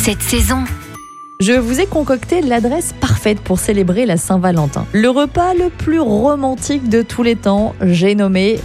cette saison. Je vous ai concocté l'adresse parfaite pour célébrer la Saint-Valentin. Le repas le plus romantique de tous les temps, j'ai nommé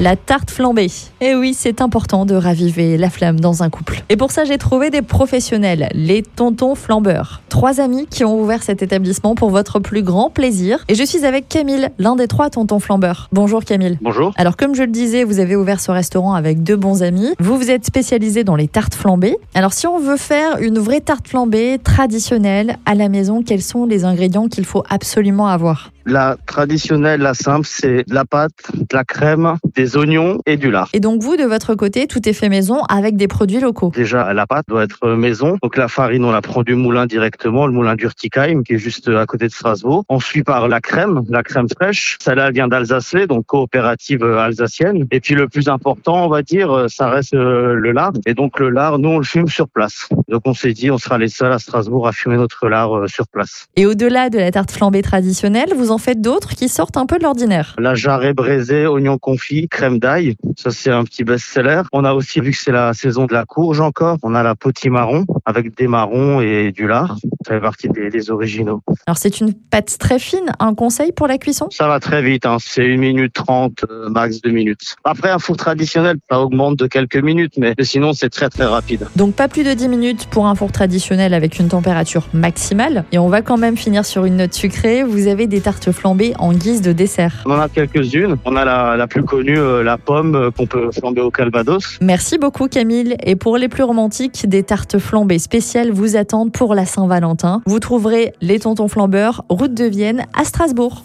la tarte flambée. Et oui, c'est important de raviver la flamme dans un couple. Et pour ça, j'ai trouvé des professionnels, les tontons flambeurs. Trois amis qui ont ouvert cet établissement pour votre plus grand plaisir. Et je suis avec Camille, l'un des trois tontons flambeurs. Bonjour Camille. Bonjour. Alors comme je le disais, vous avez ouvert ce restaurant avec deux bons amis. Vous vous êtes spécialisé dans les tartes flambées. Alors si on veut faire une vraie tarte flambée traditionnelle à la maison, quels sont les ingrédients qu'il faut absolument avoir? La traditionnelle, la simple, c'est de la pâte, de la crème, des oignons et du lard. Et donc vous, de votre côté, tout est fait maison avec des produits locaux. Déjà, la pâte doit être maison. Donc la farine, on la prend du moulin directement, le moulin d'Urtikheim, qui est juste à côté de Strasbourg. On suit par la crème, la crème fraîche. Celle-là elle vient d'Alsace, donc coopérative alsacienne. Et puis le plus important, on va dire, ça reste euh, le lard. Et donc le lard, nous, on le fume sur place. Donc on s'est dit, on sera les seuls à Strasbourg à fumer notre lard euh, sur place. Et au-delà de la tarte flambée traditionnelle, vous en faites d'autres qui sortent un peu de l'ordinaire. La jarret braisée, oignon confit, crème d'ail. Ça, c'est un petit best-seller. On a aussi, vu que c'est la saison de la courge encore, on a la potimarron avec des marrons et du lard. Ça fait partie des, des originaux. Alors c'est une pâte très fine. Un conseil pour la cuisson? Ça va très vite, hein. c'est une minute trente, euh, max deux minutes. Après, un four traditionnel, ça augmente de quelques minutes, mais sinon, c'est très très rapide. Donc pas plus de 10 minutes pour un four traditionnel avec une température maximale. Et on va quand même finir sur une note sucrée. Vous avez des tartes flambées en guise de dessert. On en a quelques-unes. On a la, la plus connue, la pomme, euh, qu'on peut flamber au calvados. Merci beaucoup Camille. Et pour les plus romantiques, des tartes flambées spéciales vous attendent pour la Saint-Valentin. Vous trouverez les tontons flambeurs, route de Vienne à Strasbourg.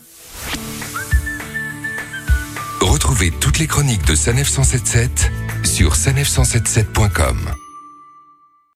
Retrouvez toutes les chroniques de Sanef 177 sur sanef177.com.